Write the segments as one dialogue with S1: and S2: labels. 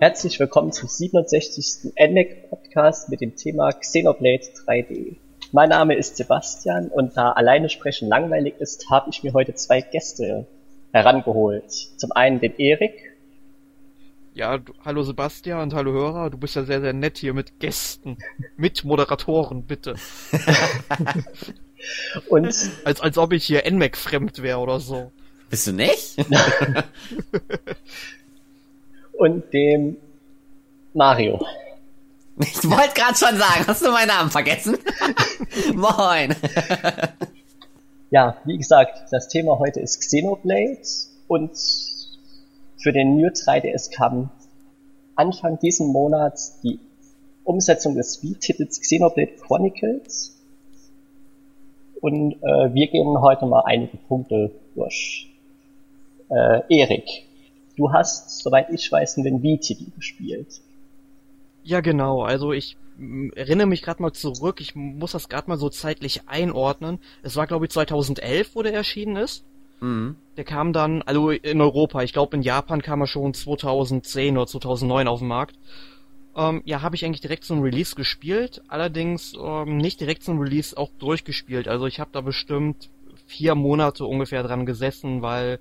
S1: Herzlich willkommen zum 67. NMAC Podcast mit dem Thema Xenoblade 3D. Mein Name ist Sebastian und da alleine sprechen langweilig ist, habe ich mir heute zwei Gäste herangeholt. Zum einen den Erik.
S2: Ja, du, hallo Sebastian und hallo Hörer. Du bist ja sehr, sehr nett hier mit Gästen, mit Moderatoren, bitte. und als, als ob ich hier NMAC fremd wäre oder so.
S3: Bist du nicht?
S1: und dem Mario.
S3: Ich wollte gerade schon sagen, hast du meinen Namen vergessen? Moin.
S1: ja, wie gesagt, das Thema heute ist Xenoblade und für den New 3DS kam Anfang diesen Monats die Umsetzung des Wii-Titels Xenoblade Chronicles. Und äh, wir gehen heute mal einige Punkte durch. Äh, Erik, du hast, soweit ich weiß, den Wii-Titel gespielt.
S2: Ja, genau. Also ich mm, erinnere mich gerade mal zurück. Ich muss das gerade mal so zeitlich einordnen. Es war, glaube ich, 2011, wo der erschienen ist. Mhm. Der kam dann, also in Europa. Ich glaube, in Japan kam er schon 2010 oder 2009 auf den Markt. Ähm, ja, habe ich eigentlich direkt zum Release gespielt. Allerdings ähm, nicht direkt zum Release auch durchgespielt. Also ich habe da bestimmt vier Monate ungefähr dran gesessen, weil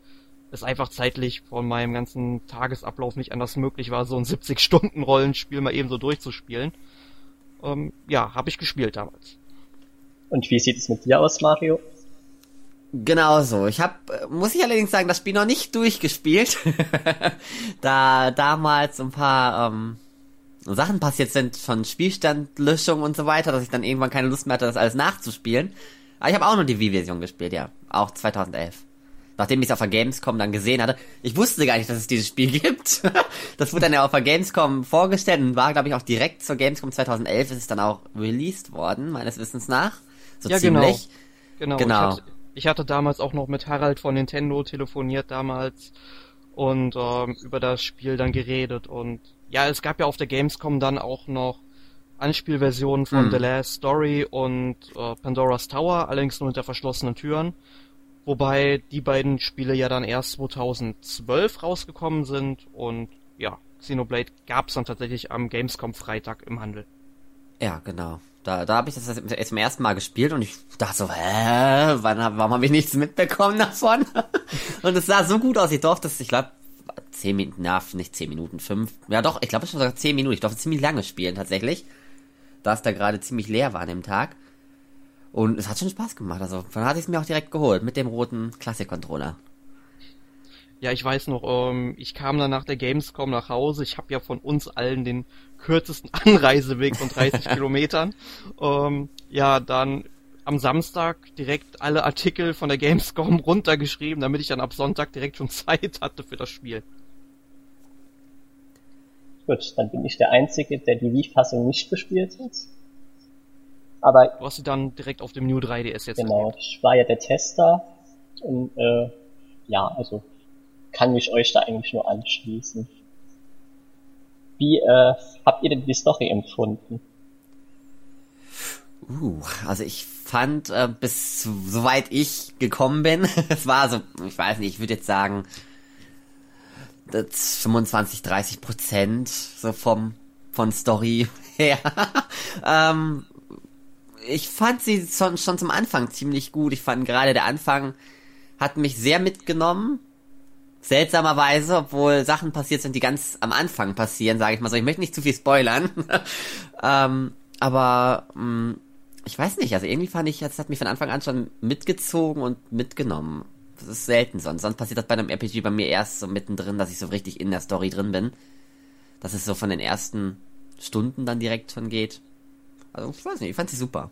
S2: es einfach zeitlich von meinem ganzen Tagesablauf nicht anders möglich war, so ein 70-Stunden-Rollenspiel mal eben so durchzuspielen. Ähm, ja, habe ich gespielt damals.
S1: Und wie sieht es mit dir aus, Mario?
S3: Genau so. Ich habe, muss ich allerdings sagen, das Spiel noch nicht durchgespielt, da damals ein paar ähm, Sachen passiert sind von Spielstandlöschung und so weiter, dass ich dann irgendwann keine Lust mehr hatte, das alles nachzuspielen. Aber ich habe auch nur die Wii-Version gespielt, ja, auch 2011 nachdem ich es auf der Gamescom dann gesehen hatte. Ich wusste gar nicht, dass es dieses Spiel gibt. das wurde dann ja auf der Gamescom vorgestellt und war, glaube ich, auch direkt zur Gamescom 2011 ist es dann auch released worden, meines Wissens nach.
S2: So ja, genau. ziemlich. Genau. genau. genau. Ich, hatte, ich hatte damals auch noch mit Harald von Nintendo telefoniert damals und ähm, über das Spiel dann geredet und ja, es gab ja auf der Gamescom dann auch noch Anspielversionen von hm. The Last Story und äh, Pandora's Tower, allerdings nur hinter verschlossenen Türen. Wobei die beiden Spiele ja dann erst 2012 rausgekommen sind und ja, Xenoblade gab es dann tatsächlich am Gamescom Freitag im Handel.
S3: Ja, genau. Da, da habe ich das jetzt zum ersten Mal gespielt und ich dachte so, hä, wann, warum habe ich nichts mitbekommen davon? und es sah so gut aus, ich durfte es, ich glaube, zehn Minuten, na, nicht zehn Minuten, fünf, ja doch, ich glaube es war sogar zehn Minuten, ich durfte ziemlich lange spielen tatsächlich, da es da gerade ziemlich leer war an dem Tag. Und es hat schon Spaß gemacht. Also, dann hatte ich es mir auch direkt geholt mit dem roten Classic-Controller.
S2: Ja, ich weiß noch, ähm, ich kam dann nach der Gamescom nach Hause. Ich habe ja von uns allen den kürzesten Anreiseweg von 30 Kilometern. Ähm, ja, dann am Samstag direkt alle Artikel von der Gamescom runtergeschrieben, damit ich dann ab Sonntag direkt schon Zeit hatte für das Spiel.
S1: Gut, dann bin ich der Einzige, der die Wii-Fassung nicht gespielt hat. Aber
S2: du hast sie dann direkt auf dem New 3DS jetzt
S1: Genau, erlebt. ich war ja der Tester und äh, ja, also kann ich euch da eigentlich nur anschließen. Wie äh, habt ihr denn die Story empfunden?
S3: Uh, also ich fand, äh, bis soweit ich gekommen bin, es war so, ich weiß nicht, ich würde jetzt sagen, 25, 30 Prozent so vom von Story her. ähm, ich fand sie schon, schon zum Anfang ziemlich gut. Ich fand gerade der Anfang hat mich sehr mitgenommen. Seltsamerweise, obwohl Sachen passiert sind, die ganz am Anfang passieren, sage ich mal so. Ich möchte nicht zu viel spoilern. ähm, aber mh, mm, ich weiß nicht, also irgendwie fand ich, es hat mich von Anfang an schon mitgezogen und mitgenommen. Das ist selten sonst. Sonst passiert das bei einem RPG bei mir erst so mittendrin, dass ich so richtig in der Story drin bin. Dass es so von den ersten Stunden dann direkt schon geht. Also ich weiß nicht, ich fand sie super.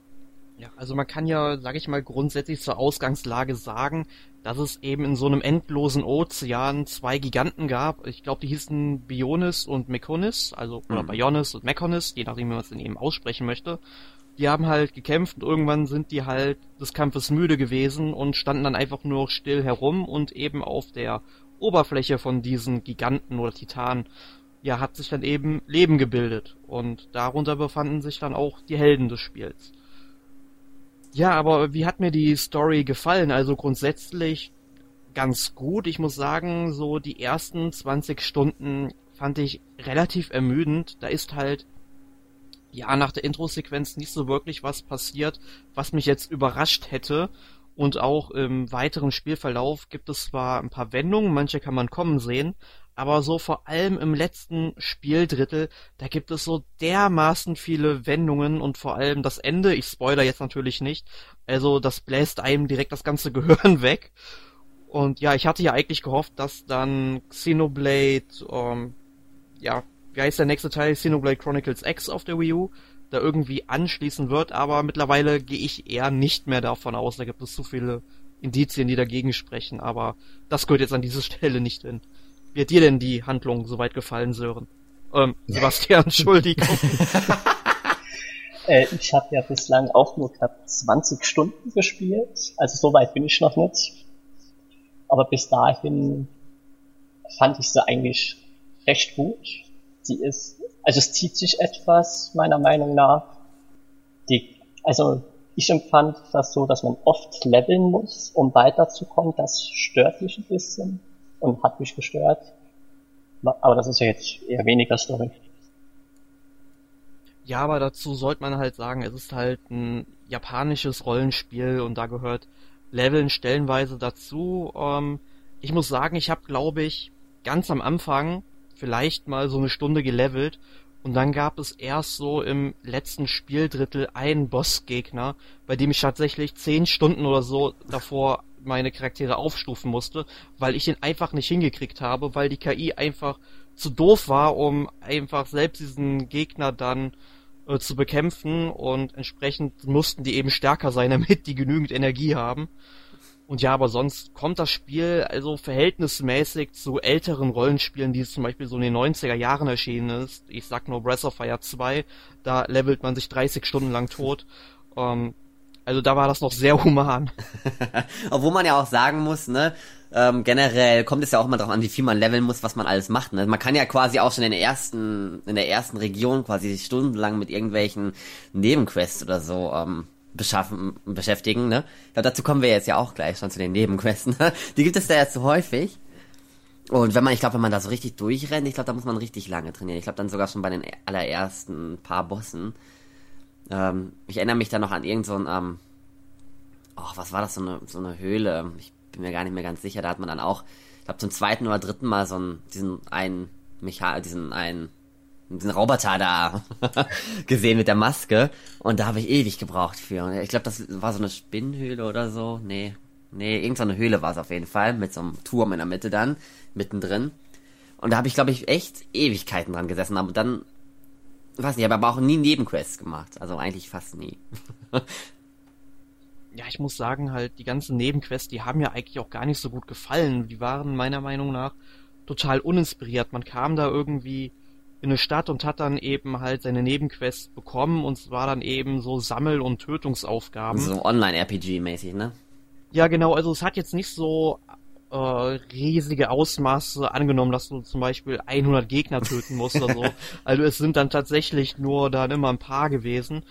S2: Ja, also man kann ja, sag ich mal, grundsätzlich zur Ausgangslage sagen, dass es eben in so einem endlosen Ozean zwei Giganten gab. Ich glaube, die hießen Bionis und Mekonis, also oder mhm. Bionis und Mekonis, je nachdem, wie man es denn eben aussprechen möchte. Die haben halt gekämpft und irgendwann sind die halt des Kampfes müde gewesen und standen dann einfach nur still herum und eben auf der Oberfläche von diesen Giganten oder Titanen ja, hat sich dann eben Leben gebildet und darunter befanden sich dann auch die Helden des Spiels. Ja, aber wie hat mir die Story gefallen? Also grundsätzlich ganz gut. Ich muss sagen, so die ersten 20 Stunden fand ich relativ ermüdend. Da ist halt ja nach der Intro-Sequenz nicht so wirklich was passiert, was mich jetzt überrascht hätte. Und auch im weiteren Spielverlauf gibt es zwar ein paar Wendungen, manche kann man kommen sehen, aber so vor allem im letzten Spieldrittel, da gibt es so dermaßen viele Wendungen und vor allem das Ende, ich spoiler jetzt natürlich nicht, also das bläst einem direkt das ganze Gehirn weg. Und ja, ich hatte ja eigentlich gehofft, dass dann Xenoblade, ähm, ja, wie heißt der nächste Teil? Xenoblade Chronicles X auf der Wii U, da irgendwie anschließen wird, aber mittlerweile gehe ich eher nicht mehr davon aus, da gibt es zu viele Indizien, die dagegen sprechen, aber das gehört jetzt an diese Stelle nicht hin. Hat dir denn die Handlung soweit gefallen, Sören? Ähm, Sebastian, Entschuldigung.
S1: äh, ich habe ja bislang auch nur knapp 20 Stunden gespielt, also so weit bin ich noch nicht. Aber bis dahin fand ich sie eigentlich recht gut. Sie ist, also es zieht sich etwas, meiner Meinung nach. Die, also ich empfand das so, dass man oft leveln muss, um weiterzukommen. Das stört mich ein bisschen und hat mich gestört. Aber das ist ja jetzt eher weniger Story.
S2: Ja, aber dazu sollte man halt sagen, es ist halt ein japanisches Rollenspiel und da gehört Leveln stellenweise dazu. Ähm, ich muss sagen, ich habe, glaube ich, ganz am Anfang vielleicht mal so eine Stunde gelevelt und dann gab es erst so im letzten Spieldrittel einen Bossgegner, bei dem ich tatsächlich zehn Stunden oder so davor meine Charaktere aufstufen musste, weil ich den einfach nicht hingekriegt habe, weil die KI einfach zu doof war, um einfach selbst diesen Gegner dann äh, zu bekämpfen und entsprechend mussten die eben stärker sein, damit die genügend Energie haben. Und ja, aber sonst kommt das Spiel also verhältnismäßig zu älteren Rollenspielen, die zum Beispiel so in den 90er Jahren erschienen ist. Ich sag nur Breath of Fire 2, da levelt man sich 30 Stunden lang tot. Ähm, also da war das noch sehr human.
S3: Obwohl man ja auch sagen muss, ne, ähm, generell kommt es ja auch immer darauf an, wie viel man leveln muss, was man alles macht. Ne? Man kann ja quasi auch schon in der ersten, in der ersten Region quasi stundenlang mit irgendwelchen Nebenquests oder so ähm, beschaffen, beschäftigen. Ne? Glaube, dazu kommen wir jetzt ja auch gleich schon zu den Nebenquests. Ne? Die gibt es da ja zu häufig. Und wenn man, ich glaube, wenn man da so richtig durchrennt, ich glaube, da muss man richtig lange trainieren. Ich glaube, dann sogar schon bei den allerersten paar Bossen. Ähm, ich erinnere mich da noch an irgendein, so ähm, oh, was war das, so eine, so eine Höhle. Ich bin mir gar nicht mehr ganz sicher. Da hat man dann auch, ich glaube, zum zweiten oder dritten Mal so einen, diesen einen Mecha diesen einen, diesen Roboter da gesehen mit der Maske. Und da habe ich ewig gebraucht für. Ich glaube, das war so eine Spinnenhöhle oder so. Nee, nee, irgendeine Höhle war es auf jeden Fall. Mit so einem Turm in der Mitte dann, mittendrin. Und da habe ich, glaube ich, echt Ewigkeiten dran gesessen. Aber dann weiß nicht, aber auch nie Nebenquests gemacht. Also eigentlich fast nie.
S2: ja, ich muss sagen, halt, die ganzen Nebenquests, die haben mir eigentlich auch gar nicht so gut gefallen. Die waren meiner Meinung nach total uninspiriert. Man kam da irgendwie in eine Stadt und hat dann eben halt seine Nebenquests bekommen und es war dann eben so Sammel- und Tötungsaufgaben.
S3: So Online-RPG-mäßig, ne?
S2: Ja, genau, also es hat jetzt nicht so äh, riesige Ausmaße angenommen, dass du zum Beispiel 100 Gegner töten musst oder so. Also es sind dann tatsächlich nur dann immer ein paar gewesen.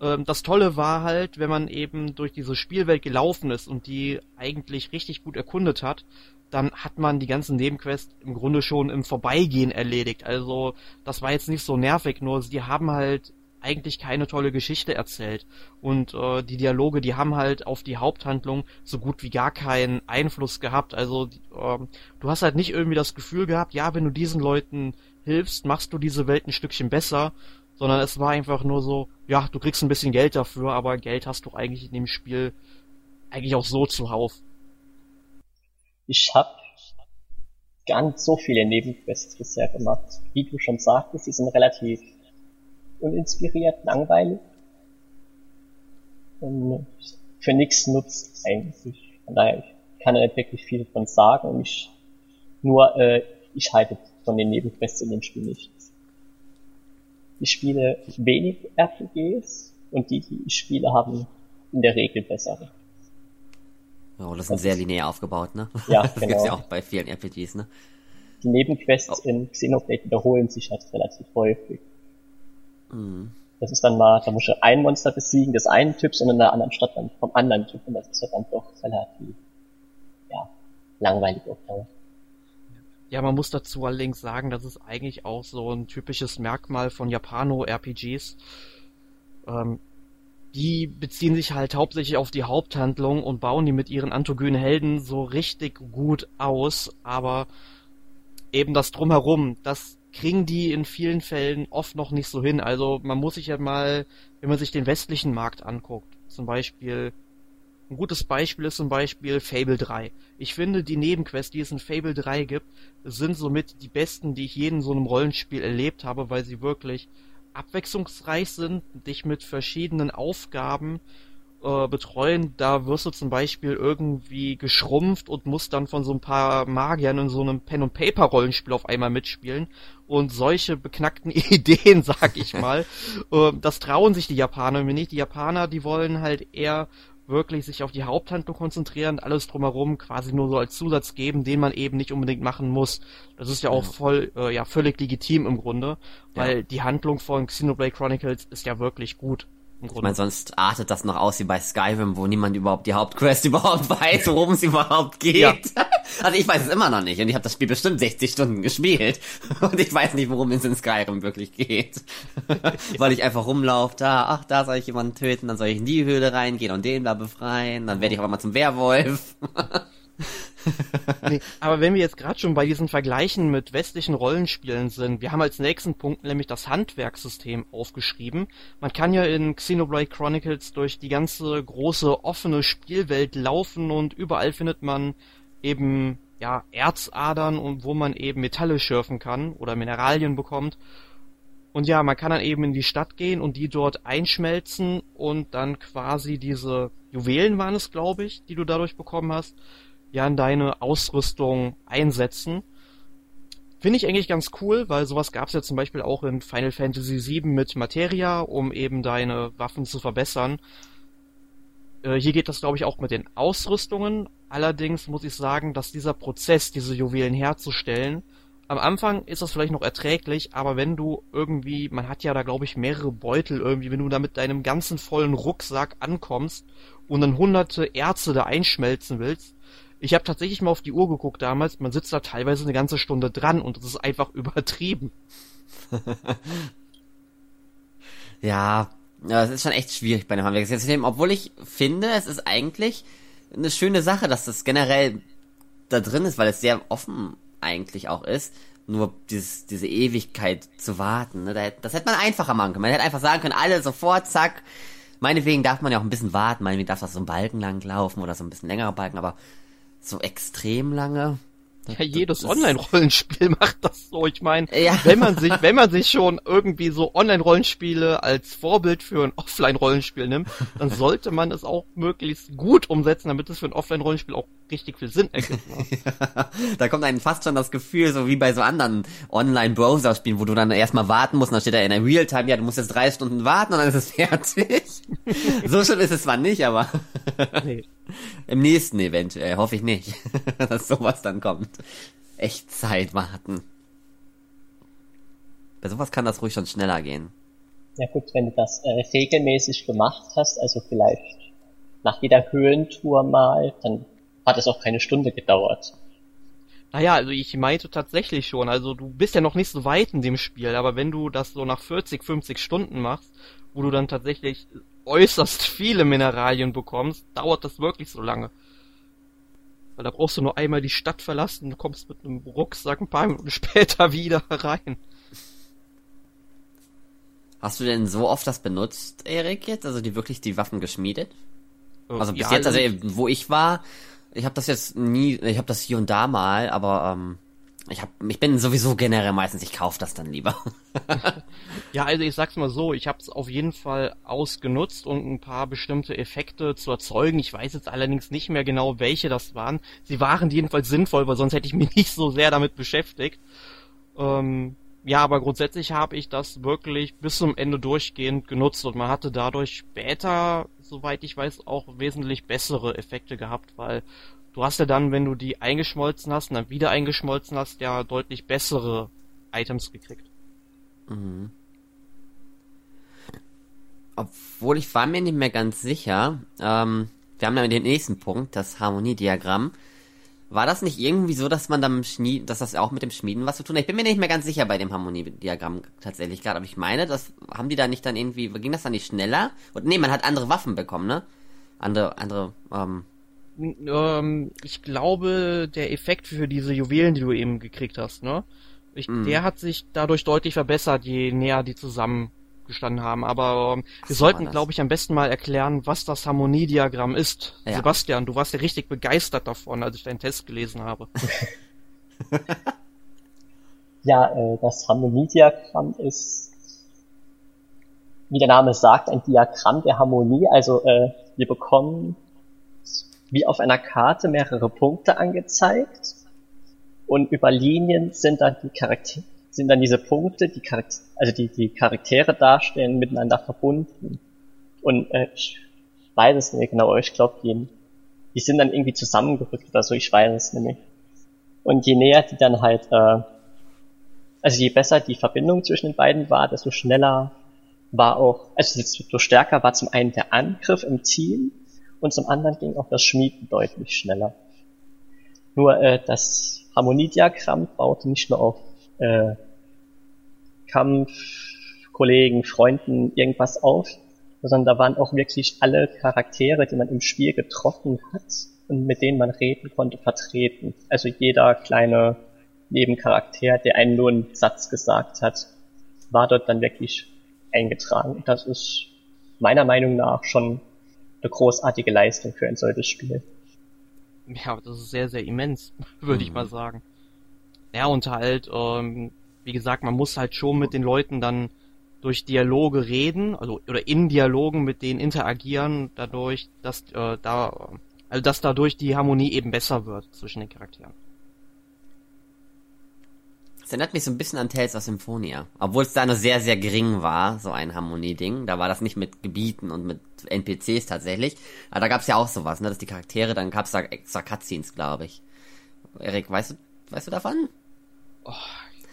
S2: Ähm, das Tolle war halt, wenn man eben durch diese Spielwelt gelaufen ist und die eigentlich richtig gut erkundet hat, dann hat man die ganzen Nebenquests im Grunde schon im Vorbeigehen erledigt. Also das war jetzt nicht so nervig, nur sie haben halt eigentlich keine tolle Geschichte erzählt. Und äh, die Dialoge, die haben halt auf die Haupthandlung so gut wie gar keinen Einfluss gehabt. Also äh, du hast halt nicht irgendwie das Gefühl gehabt, ja, wenn du diesen Leuten hilfst, machst du diese Welt ein Stückchen besser, sondern es war einfach nur so, ja, du kriegst ein bisschen Geld dafür, aber Geld hast du eigentlich in dem Spiel eigentlich auch so zuhauf.
S1: Ich hab gar nicht so viele Nebenquests bisher gemacht. Wie du schon sagtest, sie sind relativ uninspiriert, langweilig. Und für nichts nutzt eigentlich. Von daher, ich kann da nicht wirklich viel davon sagen und ich, nur, äh, ich halte von den Nebenquests in dem Spiel nichts. Ich spiele wenig RPGs und die, die ich spiele, haben in der Regel bessere.
S3: Oh, das sind sehr linear aufgebaut, ne?
S1: Ja, das genau.
S3: gibt's ja auch bei vielen RPGs, ne?
S1: Die Nebenquests oh. in Xenoblade wiederholen sich halt relativ häufig. Das ist dann mal, da muss du ein Monster besiegen des einen Typs und in der anderen Stadt dann vom anderen Typ und das ist dann doch relativ, ja, langweilig auf.
S2: Ja, man muss dazu allerdings sagen, das ist eigentlich auch so ein typisches Merkmal von Japano-RPGs. Ähm, die beziehen sich halt hauptsächlich auf die Haupthandlung und bauen die mit ihren androgynen Helden so richtig gut aus, aber eben das drumherum, das kriegen die in vielen Fällen oft noch nicht so hin. Also man muss sich ja mal, wenn man sich den westlichen Markt anguckt, zum Beispiel ein gutes Beispiel ist zum Beispiel Fable 3. Ich finde, die Nebenquests, die es in Fable 3 gibt, sind somit die besten, die ich je in so einem Rollenspiel erlebt habe, weil sie wirklich abwechslungsreich sind, dich mit verschiedenen Aufgaben äh, betreuen. Da wirst du zum Beispiel irgendwie geschrumpft und musst dann von so ein paar Magiern in so einem Pen-and-Paper-Rollenspiel auf einmal mitspielen. Und solche beknackten Ideen, sag ich mal, äh, das trauen sich die Japaner mir nicht. Die Japaner, die wollen halt eher wirklich sich auf die Haupthandlung konzentrieren, alles drumherum quasi nur so als Zusatz geben, den man eben nicht unbedingt machen muss. Das ist ja auch voll, äh, ja, völlig legitim im Grunde, weil ja. die Handlung von Xenoblade Chronicles ist ja wirklich gut.
S3: Ich meine, sonst artet das noch aus wie bei Skyrim, wo niemand überhaupt die Hauptquest überhaupt weiß, worum es überhaupt geht. Ja. Also ich weiß es immer noch nicht und ich habe das Spiel bestimmt 60 Stunden gespielt und ich weiß nicht, worum es in Skyrim wirklich geht. Weil ich einfach rumlaufe, da, ach, da soll ich jemanden töten, dann soll ich in die Höhle reingehen und den da befreien, dann werde ich aber mal zum Werwolf.
S2: nee, aber wenn wir jetzt gerade schon bei diesen Vergleichen mit westlichen Rollenspielen sind, wir haben als nächsten Punkt nämlich das Handwerkssystem aufgeschrieben. Man kann ja in Xenoblade Chronicles durch die ganze große offene Spielwelt laufen und überall findet man eben ja Erzadern und wo man eben Metalle schürfen kann oder Mineralien bekommt. Und ja, man kann dann eben in die Stadt gehen und die dort einschmelzen und dann quasi diese Juwelen waren es, glaube ich, die du dadurch bekommen hast, ja in deine Ausrüstung einsetzen. Finde ich eigentlich ganz cool, weil sowas gab es ja zum Beispiel auch in Final Fantasy VII mit Materia, um eben deine Waffen zu verbessern. Äh, hier geht das, glaube ich, auch mit den Ausrüstungen. Allerdings muss ich sagen, dass dieser Prozess, diese Juwelen herzustellen, am Anfang ist das vielleicht noch erträglich, aber wenn du irgendwie, man hat ja da glaube ich mehrere Beutel irgendwie, wenn du da mit deinem ganzen vollen Rucksack ankommst und dann hunderte Erze da einschmelzen willst, ich habe tatsächlich mal auf die Uhr geguckt damals, man sitzt da teilweise eine ganze Stunde dran und das ist einfach übertrieben.
S3: ja, es ist schon echt schwierig bei dem Handwerkssystem, obwohl ich finde, es ist eigentlich eine schöne Sache, dass das generell da drin ist, weil es sehr offen eigentlich auch ist. Nur dieses, diese Ewigkeit zu warten, ne? das hätte man einfacher machen können. Man hätte einfach sagen können, alle sofort, zack. Meinetwegen darf man ja auch ein bisschen warten, meinetwegen darf das so ein Balken lang laufen oder so ein bisschen längerer Balken, aber so extrem lange.
S2: Ja, jedes Online-Rollenspiel macht das so. Ich meine, ja. wenn man sich, wenn man sich schon irgendwie so Online-Rollenspiele als Vorbild für ein Offline-Rollenspiel nimmt, dann sollte man es auch möglichst gut umsetzen, damit es für ein Offline-Rollenspiel auch richtig viel Sinn ergibt.
S3: Ne? ja, da kommt einem fast schon das Gefühl, so wie bei so anderen Online-Browser-Spielen, wo du dann erstmal warten musst, dann steht da in der Realtime, ja, du musst jetzt drei Stunden warten und dann ist es fertig. so schön ist es zwar nicht, aber nee. im nächsten eventuell, hoffe ich nicht, dass sowas dann kommt. Echtzeit warten. Bei sowas kann das ruhig schon schneller gehen.
S1: Ja gut, wenn du das äh, regelmäßig gemacht hast, also vielleicht nach jeder Höhlentour mal, dann hat es auch keine Stunde gedauert.
S2: Naja, also ich meinte tatsächlich schon, also du bist ja noch nicht so weit in dem Spiel, aber wenn du das so nach 40, 50 Stunden machst, wo du dann tatsächlich äußerst viele Mineralien bekommst, dauert das wirklich so lange. Weil da brauchst du nur einmal die Stadt verlassen und kommst mit einem Rucksack ein paar Minuten später wieder rein.
S3: Hast du denn so oft das benutzt, Erik, jetzt? Also die wirklich die Waffen geschmiedet? Äh, also bis ja, jetzt, also wo ich war, ich habe das jetzt nie, ich habe das hier und da mal, aber ähm, ich hab, ich bin sowieso generell meistens, ich kaufe das dann lieber.
S2: ja, also ich sag's mal so, ich habe es auf jeden Fall ausgenutzt und ein paar bestimmte Effekte zu erzeugen. Ich weiß jetzt allerdings nicht mehr genau, welche das waren. Sie waren jedenfalls sinnvoll, weil sonst hätte ich mich nicht so sehr damit beschäftigt. Ähm, ja, aber grundsätzlich habe ich das wirklich bis zum Ende durchgehend genutzt und man hatte dadurch später, soweit ich weiß, auch wesentlich bessere Effekte gehabt, weil du hast ja dann, wenn du die eingeschmolzen hast und dann wieder eingeschmolzen hast, ja deutlich bessere Items gekriegt. Mhm.
S3: Obwohl ich war mir nicht mehr ganz sicher, ähm, wir haben dann den nächsten Punkt, das Harmoniediagramm. War das nicht irgendwie so, dass man dann Schmieden, dass das auch mit dem Schmieden was zu tun hat? Ich bin mir nicht mehr ganz sicher bei dem Harmoniediagramm tatsächlich gerade, aber ich meine, das haben die da nicht dann irgendwie, ging das dann nicht schneller? Und nee, man hat andere Waffen bekommen, ne? Andere, andere, ähm.
S2: Ähm ich glaube, der Effekt für diese Juwelen, die du eben gekriegt hast, ne? Ich, mm. Der hat sich dadurch deutlich verbessert, je näher die zusammen gestanden haben. Aber ähm, wir so sollten, glaube ich, am besten mal erklären, was das Harmoniediagramm ist. Ja. Sebastian, du warst ja richtig begeistert davon, als ich deinen Test gelesen habe.
S1: ja, äh, das Harmoniediagramm ist, wie der Name sagt, ein Diagramm der Harmonie. Also äh, wir bekommen wie auf einer Karte mehrere Punkte angezeigt und über Linien sind dann die Charaktere sind dann diese Punkte, die Charaktere, also die, die Charaktere darstellen, miteinander verbunden. Und äh, ich weiß es nicht genau, ich glaube, die, die sind dann irgendwie zusammengerückt oder so, ich weiß es nämlich. Und je näher die dann halt, äh, also je besser die Verbindung zwischen den beiden war, desto schneller war auch, also desto stärker war zum einen der Angriff im Team und zum anderen ging auch das Schmieden deutlich schneller. Nur äh, das Harmoniediagramm baute nicht nur auf äh, Kampf, Kollegen, Freunden irgendwas auf, sondern da waren auch wirklich alle Charaktere, die man im Spiel getroffen hat und mit denen man reden konnte, vertreten. Also jeder kleine Nebencharakter, der einen nur einen Satz gesagt hat, war dort dann wirklich eingetragen. Das ist meiner Meinung nach schon eine großartige Leistung für ein solches Spiel.
S2: Ja, das ist sehr, sehr immens, würde mhm. ich mal sagen. Ja, und halt, ähm, wie gesagt, man muss halt schon mit den Leuten dann durch Dialoge reden, also oder in Dialogen mit denen interagieren, dadurch, dass äh, da also dass dadurch die Harmonie eben besser wird zwischen den Charakteren.
S3: Das erinnert mich so ein bisschen an Tales of Symphonia. Obwohl es da nur sehr, sehr gering war, so ein Harmonie-Ding. Da war das nicht mit Gebieten und mit NPCs tatsächlich. Aber da gab es ja auch sowas, ne? Dass die Charaktere, dann gab es da extra Cutscenes, glaube ich. Erik, weißt du, weißt du davon?
S2: Oh,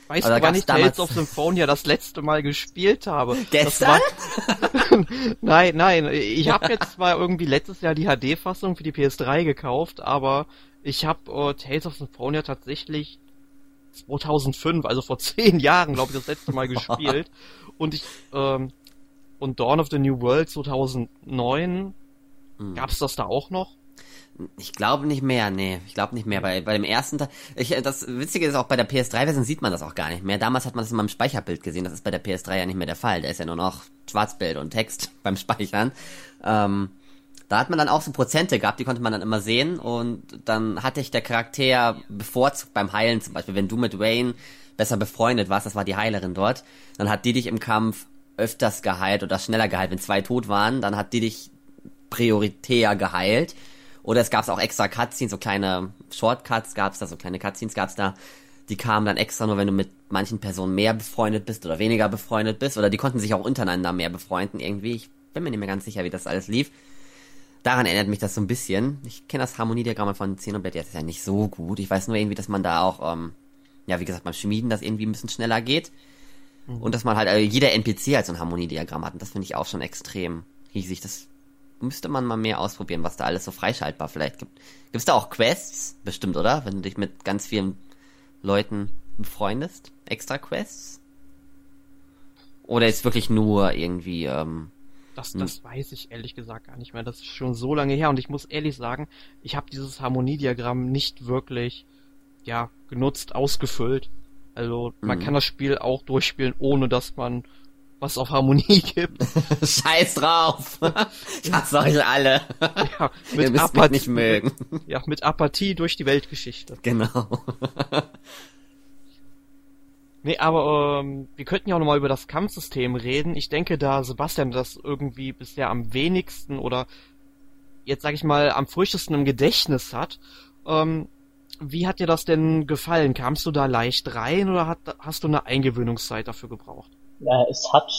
S2: Weißt du, wann ich Tales of Symphonia das letzte Mal gespielt habe?
S3: Gestern?
S2: War... nein, nein. Ich habe jetzt zwar irgendwie letztes Jahr die HD-Fassung für die PS3 gekauft, aber ich habe uh, Tales of Symphonia tatsächlich 2005, also vor zehn Jahren, glaube ich, das letzte Mal gespielt. und ich ähm, und Dawn of the New World 2009 hm. gab's das da auch noch?
S3: Ich glaube nicht mehr, nee, ich glaube nicht mehr. Bei, bei dem ersten Teil, ich, das Witzige ist auch, bei der PS3-Version sieht man das auch gar nicht mehr. Damals hat man das in meinem Speicherbild gesehen, das ist bei der PS3 ja nicht mehr der Fall. Da ist ja nur noch Schwarzbild und Text beim Speichern. Ähm, da hat man dann auch so Prozente gehabt, die konnte man dann immer sehen und dann hatte ich der Charakter bevorzugt beim Heilen zum Beispiel. Wenn du mit Wayne besser befreundet warst, das war die Heilerin dort, dann hat die dich im Kampf öfters geheilt oder schneller geheilt. Wenn zwei tot waren, dann hat die dich prioritär geheilt oder es gab auch extra Cutscenes, so kleine Shortcuts gab es da, so kleine Cutscenes gab es da. Die kamen dann extra nur, wenn du mit manchen Personen mehr befreundet bist oder weniger befreundet bist. Oder die konnten sich auch untereinander mehr befreunden irgendwie. Ich bin mir nicht mehr ganz sicher, wie das alles lief. Daran erinnert mich das so ein bisschen. Ich kenne das Harmoniediagramm von Xenoblade jetzt ja nicht so gut. Ich weiß nur irgendwie, dass man da auch, ähm, ja, wie gesagt, beim Schmieden das irgendwie ein bisschen schneller geht. Mhm. Und dass man halt, also jeder NPC halt so ein Harmoniediagramm hat. Und das finde ich auch schon extrem riesig. Das müsste man mal mehr ausprobieren, was da alles so freischaltbar vielleicht gibt. Gibt es da auch Quests? Bestimmt, oder? Wenn du dich mit ganz vielen Leuten befreundest? Extra Quests? Oder ist wirklich nur irgendwie, ähm,
S2: das, das weiß ich ehrlich gesagt gar nicht mehr. Das ist schon so lange her und ich muss ehrlich sagen, ich habe dieses Harmoniediagramm nicht wirklich ja genutzt, ausgefüllt. Also man mhm. kann das Spiel auch durchspielen, ohne dass man was auf Harmonie gibt.
S3: Scheiß drauf. Ich hasse euch alle. Ja, mit Ihr müsst Apathie, nicht mögen.
S2: Ja, mit Apathie durch die Weltgeschichte.
S3: Genau.
S2: Nee, aber ähm, wir könnten ja auch nochmal über das Kampfsystem reden. Ich denke, da Sebastian das irgendwie bisher am wenigsten oder jetzt sag ich mal am frischesten im Gedächtnis hat. Ähm, wie hat dir das denn gefallen? Kamst du da leicht rein oder hat, hast du eine Eingewöhnungszeit dafür gebraucht?
S1: Ja, es hat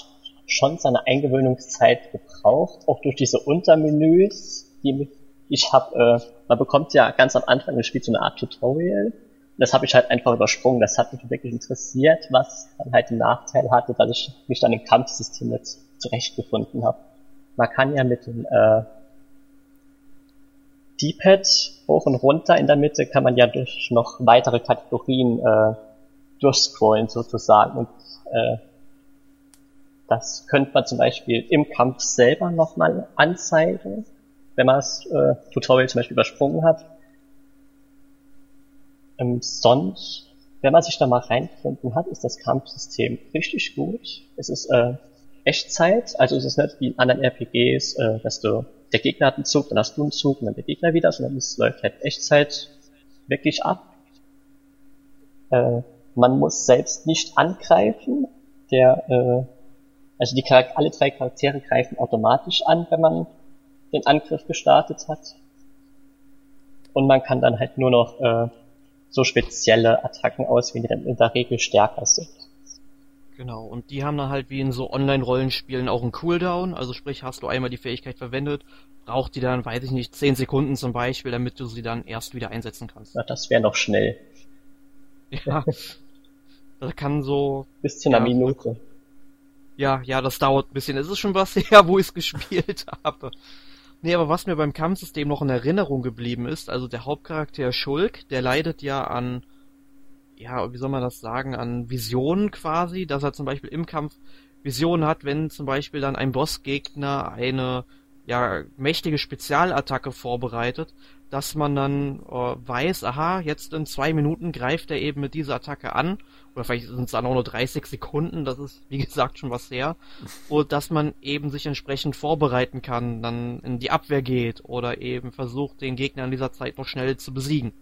S1: schon seine Eingewöhnungszeit gebraucht, auch durch diese Untermenüs, die ich habe, äh, man bekommt ja ganz am Anfang des Spiels so eine Art Tutorial. Das habe ich halt einfach übersprungen. Das hat mich wirklich interessiert, was dann halt den Nachteil hatte, dass ich mich dann im Kampfsystem jetzt zurechtgefunden habe. Man kann ja mit dem äh, D-Pad hoch und runter in der Mitte kann man ja durch noch weitere Kategorien äh, durchscrollen sozusagen und äh, das könnte man zum Beispiel im Kampf selber nochmal anzeigen, wenn man das äh, Tutorial zum Beispiel übersprungen hat. Ähm, sonst, wenn man sich da mal reingefunden hat, ist das Kampfsystem richtig gut. Es ist äh, Echtzeit, also es ist nicht wie in anderen RPGs, äh, dass du der Gegner hat einen Zug, dann hast du einen Zug und dann der Gegner wieder, sondern es läuft halt Echtzeit wirklich ab. Äh, man muss selbst nicht angreifen. Der, äh, also die Charakter alle drei Charaktere greifen automatisch an, wenn man den Angriff gestartet hat. Und man kann dann halt nur noch äh, so spezielle Attacken auswählen, die dann in der Regel stärker sind.
S2: Genau, und die haben dann halt wie in so Online-Rollenspielen auch einen Cooldown, also sprich, hast du einmal die Fähigkeit verwendet, braucht die dann, weiß ich nicht, 10 Sekunden zum Beispiel, damit du sie dann erst wieder einsetzen kannst.
S1: Ja, das wäre noch schnell.
S2: Ja, das kann so...
S1: Bis zu einer ja, Minute.
S2: Ja, ja, das dauert ein bisschen. Es ist schon was her, wo ich es gespielt habe. Nee, aber was mir beim Kampfsystem noch in Erinnerung geblieben ist, also der Hauptcharakter Schulk, der leidet ja an ja, wie soll man das sagen, an Visionen quasi, dass er zum Beispiel im Kampf Visionen hat, wenn zum Beispiel dann ein Bossgegner eine ja, mächtige Spezialattacke vorbereitet, dass man dann äh, weiß, aha, jetzt in zwei Minuten greift er eben mit dieser Attacke an, oder vielleicht sind es dann auch nur 30 Sekunden, das ist wie gesagt schon was her, und dass man eben sich entsprechend vorbereiten kann, dann in die Abwehr geht oder eben versucht, den Gegner in dieser Zeit noch schnell zu besiegen.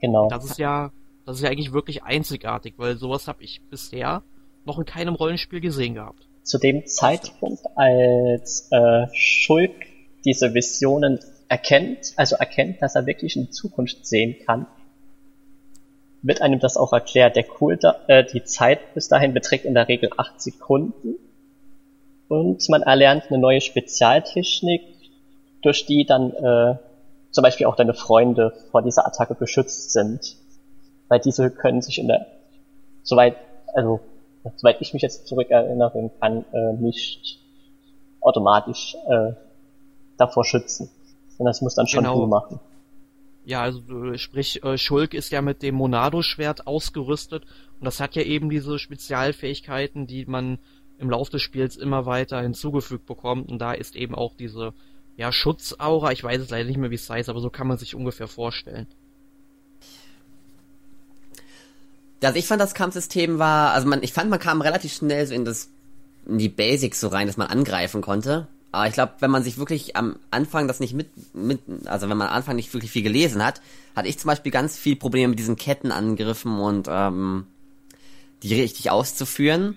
S2: Genau. Das ist ja, das ist ja eigentlich wirklich einzigartig, weil sowas habe ich bisher noch in keinem Rollenspiel gesehen gehabt.
S1: Zu dem Zeitpunkt, als äh, Schulk diese Visionen erkennt, also erkennt, dass er wirklich in Zukunft sehen kann, wird einem das auch erklärt. Der Cooldown, äh, die Zeit bis dahin beträgt in der Regel 8 Sekunden und man erlernt eine neue Spezialtechnik, durch die dann äh, zum Beispiel auch deine Freunde vor dieser Attacke beschützt sind. Weil diese können sich in der, soweit, also, soweit ich mich jetzt zurückerinnern kann, äh, nicht automatisch äh, davor schützen. Sondern das muss dann schon genau. du machen.
S2: Ja, also sprich, äh, Schulk ist ja mit dem Monado-Schwert ausgerüstet und das hat ja eben diese Spezialfähigkeiten, die man im Laufe des Spiels immer weiter hinzugefügt bekommt und da ist eben auch diese ja, Schutzaura, ich weiß es leider nicht mehr, wie es heißt, aber so kann man sich ungefähr vorstellen.
S3: Also ich fand das Kampfsystem war, also man, ich fand man kam relativ schnell so in das, in die Basics so rein, dass man angreifen konnte. Aber ich glaube, wenn man sich wirklich am Anfang das nicht mit, mit, also wenn man am Anfang nicht wirklich viel gelesen hat, hatte ich zum Beispiel ganz viel Probleme mit diesen Kettenangriffen und ähm, die richtig auszuführen.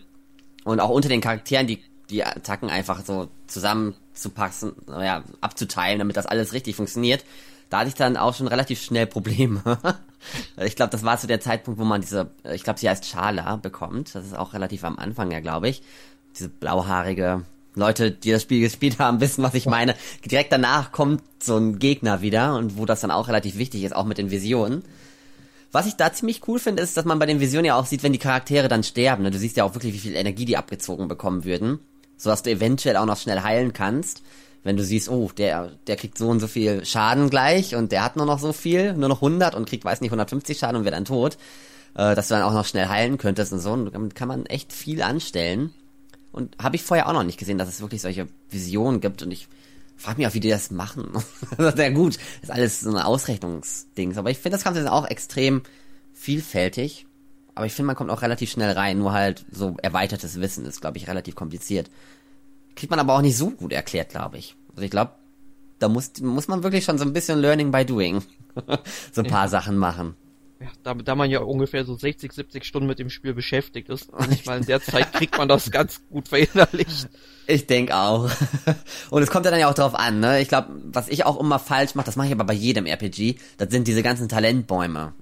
S3: Und auch unter den Charakteren die, die Attacken einfach so zusammen zu passen, ja, abzuteilen, damit das alles richtig funktioniert. Da hatte ich dann auch schon relativ schnell Probleme. ich glaube, das war zu der Zeitpunkt, wo man diese, ich glaube, sie heißt Schala bekommt. Das ist auch relativ am Anfang ja, glaube ich. Diese blauhaarige Leute, die das Spiel gespielt haben, wissen, was ich meine. Direkt danach kommt so ein Gegner wieder und wo das dann auch relativ wichtig ist, auch mit den Visionen. Was ich da ziemlich cool finde, ist, dass man bei den Visionen ja auch sieht, wenn die Charaktere dann sterben. Ne? Du siehst ja auch wirklich, wie viel Energie die abgezogen bekommen würden so dass du eventuell auch noch schnell heilen kannst. Wenn du siehst, oh, der, der kriegt so und so viel Schaden gleich und der hat nur noch so viel, nur noch 100 und kriegt, weiß nicht, 150 Schaden und wird dann tot, äh, dass du dann auch noch schnell heilen könntest und so. Und damit kann man echt viel anstellen. Und habe ich vorher auch noch nicht gesehen, dass es wirklich solche Visionen gibt und ich frage mich auch, wie die das machen. Sehr gut, das ist alles so ein Ausrechnungsding. Aber ich finde das Ganze auch extrem vielfältig. Aber ich finde, man kommt auch relativ schnell rein. Nur halt so erweitertes Wissen ist, glaube ich, relativ kompliziert. Kriegt man aber auch nicht so gut erklärt, glaube ich. Also ich glaube, da muss, muss man wirklich schon so ein bisschen Learning by Doing so ein paar ja. Sachen machen.
S2: Ja, da, da man ja ungefähr so 60, 70 Stunden mit dem Spiel beschäftigt ist, und ich meine, in der Zeit kriegt man das ganz gut verinnerlicht.
S3: Ich denke auch. Und es kommt ja dann ja auch drauf an, ne? Ich glaube, was ich auch immer falsch mache, das mache ich aber bei jedem RPG, das sind diese ganzen Talentbäume.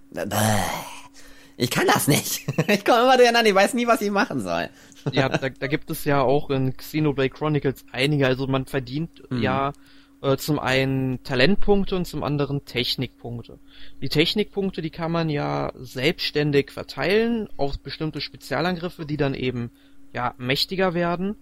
S3: Ich kann das nicht. Ich komme immer durcheinander, ich weiß nie, was ich machen soll.
S2: Ja, da, da gibt es ja auch in Xenoblade Chronicles einige. Also man verdient mhm. ja äh, zum einen Talentpunkte und zum anderen Technikpunkte. Die Technikpunkte, die kann man ja selbstständig verteilen auf bestimmte Spezialangriffe, die dann eben ja mächtiger werden.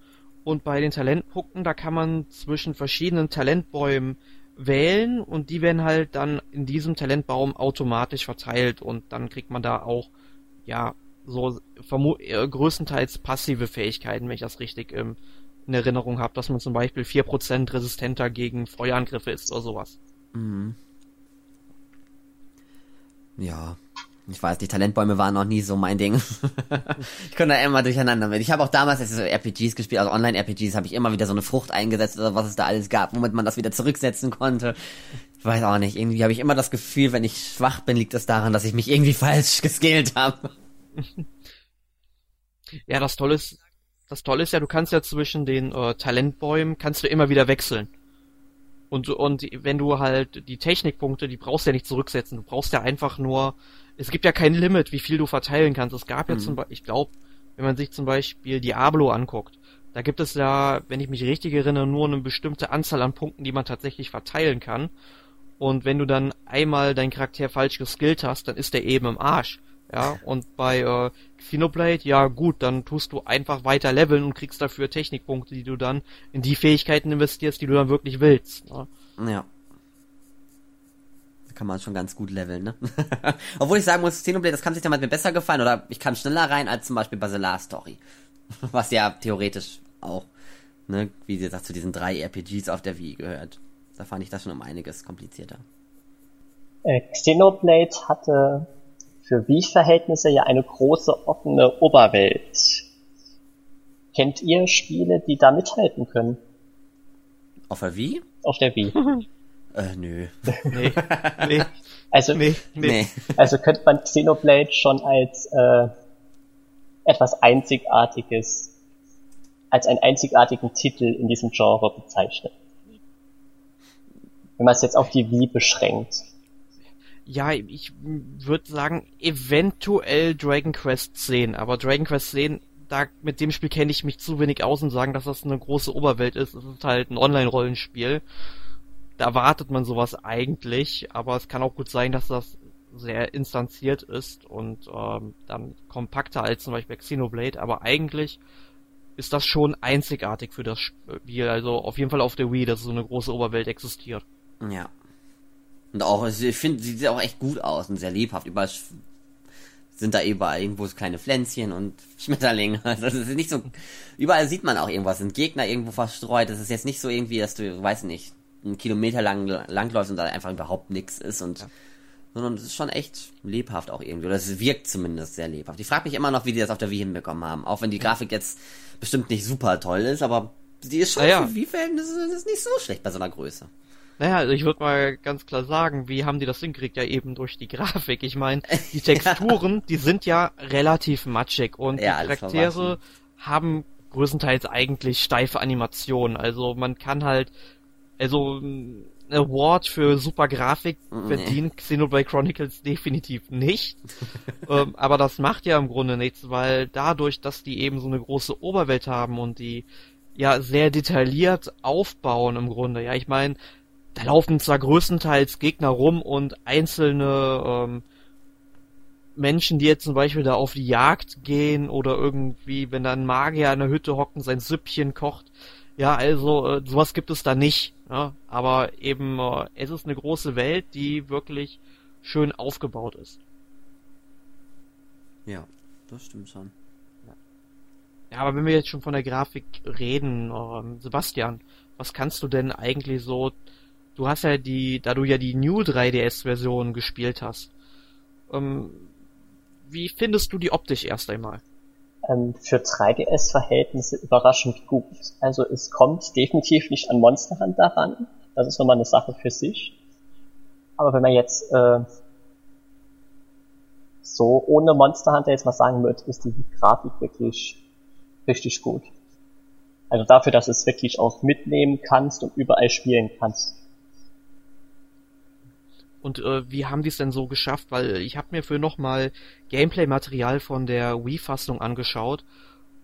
S2: Und bei den Talentpunkten, da kann man zwischen verschiedenen Talentbäumen wählen und die werden halt dann in diesem Talentbaum automatisch verteilt und dann kriegt man da auch, ja, so äh, größtenteils passive Fähigkeiten, wenn ich das richtig ähm, in Erinnerung habe, dass man zum Beispiel 4% resistenter gegen Feuerangriffe ist oder sowas. Mhm.
S3: Ja, ich weiß, die Talentbäume waren noch nie so mein Ding. ich konnte da immer durcheinander mit. Ich habe auch damals als RPGs gespielt, also Online-RPGs, habe ich immer wieder so eine Frucht eingesetzt oder was es da alles gab, womit man das wieder zurücksetzen konnte. Ich weiß auch nicht. Irgendwie habe ich immer das Gefühl, wenn ich schwach bin, liegt das daran, dass ich mich irgendwie falsch geskillt habe.
S2: Ja, das Tolle ist, das Tolle ist ja, du kannst ja zwischen den äh, Talentbäumen kannst du immer wieder wechseln. Und, und wenn du halt die Technikpunkte, die brauchst du ja nicht zurücksetzen. Du brauchst ja einfach nur es gibt ja kein Limit, wie viel du verteilen kannst. Es gab ja mhm. zum Beispiel, ich glaube, wenn man sich zum Beispiel Diablo anguckt, da gibt es ja, wenn ich mich richtig erinnere, nur eine bestimmte Anzahl an Punkten, die man tatsächlich verteilen kann. Und wenn du dann einmal deinen Charakter falsch geskillt hast, dann ist der eben im Arsch. Ja, und bei äh, Xenoblade, ja gut, dann tust du einfach weiter leveln und kriegst dafür Technikpunkte, die du dann in die Fähigkeiten investierst, die du dann wirklich willst. Ne?
S3: Ja kann man schon ganz gut leveln, ne? Obwohl ich sagen muss, Xenoblade, das kann sich damals mir besser gefallen oder ich kann schneller rein als zum Beispiel Last Story. Was ja theoretisch auch, ne, wie gesagt, zu diesen drei RPGs auf der Wii gehört. Da fand ich das schon um einiges komplizierter.
S1: Äh, Xenoblade hatte für Wii-Verhältnisse ja eine große offene Oberwelt. Kennt ihr Spiele, die da mithalten können?
S3: Auf der Wii?
S1: Auf der Wii.
S3: Äh, nö.
S1: Nee. nee. Also, nee, nee. also könnte man Xenoblade schon als äh, etwas Einzigartiges, als einen einzigartigen Titel in diesem Genre bezeichnen. Wenn man es jetzt auf die Wii beschränkt.
S2: Ja, ich würde sagen, eventuell Dragon Quest 10, aber Dragon Quest 10, da, mit dem Spiel kenne ich mich zu wenig aus und sagen, dass das eine große Oberwelt ist. Es ist halt ein Online-Rollenspiel da erwartet man sowas eigentlich, aber es kann auch gut sein, dass das sehr instanziert ist und ähm, dann kompakter als zum Beispiel Xenoblade, aber eigentlich ist das schon einzigartig für das Spiel, also auf jeden Fall auf der Wii, dass so eine große Oberwelt existiert.
S3: Ja. Und auch, ich finde, sie sieht auch echt gut aus und sehr lebhaft. Überall sind da überall irgendwo so kleine Pflänzchen und Schmetterlinge. Also das ist nicht so, überall sieht man auch irgendwas, sind Gegner irgendwo verstreut. Das ist jetzt nicht so irgendwie, dass du, weiß nicht, einen Kilometer lang langläufst und da einfach überhaupt nichts ist und ja. sondern es ist schon echt lebhaft auch irgendwie. Oder es wirkt zumindest sehr lebhaft. Ich frage mich immer noch, wie die das auf der Wii hinbekommen haben. Auch wenn die Grafik jetzt bestimmt nicht super toll ist, aber die ist schon
S2: ja, ja.
S3: für Wii-Verhältnisse ist nicht so schlecht bei so einer Größe.
S2: Naja, also ich würde mal ganz klar sagen, wie haben die das hingekriegt? Ja, eben durch die Grafik. Ich meine, die Texturen, die sind ja relativ matschig und ja, die Charaktere haben größtenteils eigentlich steife Animationen. Also man kann halt also ein Award für super Grafik verdient nee. Xenoblade Chronicles definitiv nicht. ähm, aber das macht ja im Grunde nichts, weil dadurch, dass die eben so eine große Oberwelt haben und die ja sehr detailliert aufbauen im Grunde. Ja, ich meine, da laufen zwar größtenteils Gegner rum und einzelne ähm, Menschen, die jetzt zum Beispiel da auf die Jagd gehen oder irgendwie, wenn da ein Magier in der Hütte hockt und sein Süppchen kocht, ja, also äh, sowas gibt es da nicht. Ja? Aber eben, äh, es ist eine große Welt, die wirklich schön aufgebaut ist.
S3: Ja, das stimmt schon.
S2: Ja, aber wenn wir jetzt schon von der Grafik reden, äh, Sebastian, was kannst du denn eigentlich so? Du hast ja die, da du ja die New 3DS-Version gespielt hast, ähm, wie findest du die optisch erst einmal?
S1: ähm, für 3DS-Verhältnisse überraschend gut. Also es kommt definitiv nicht an Monster Hunter ran. Das ist nochmal eine Sache für sich. Aber wenn man jetzt äh, so ohne Monster Hunter jetzt mal sagen würde, ist die Grafik wirklich richtig gut. Also dafür, dass es wirklich auch mitnehmen kannst und überall spielen kannst.
S2: Und äh, wie haben die es denn so geschafft? Weil ich habe mir für nochmal Gameplay-Material von der Wii-Fassung angeschaut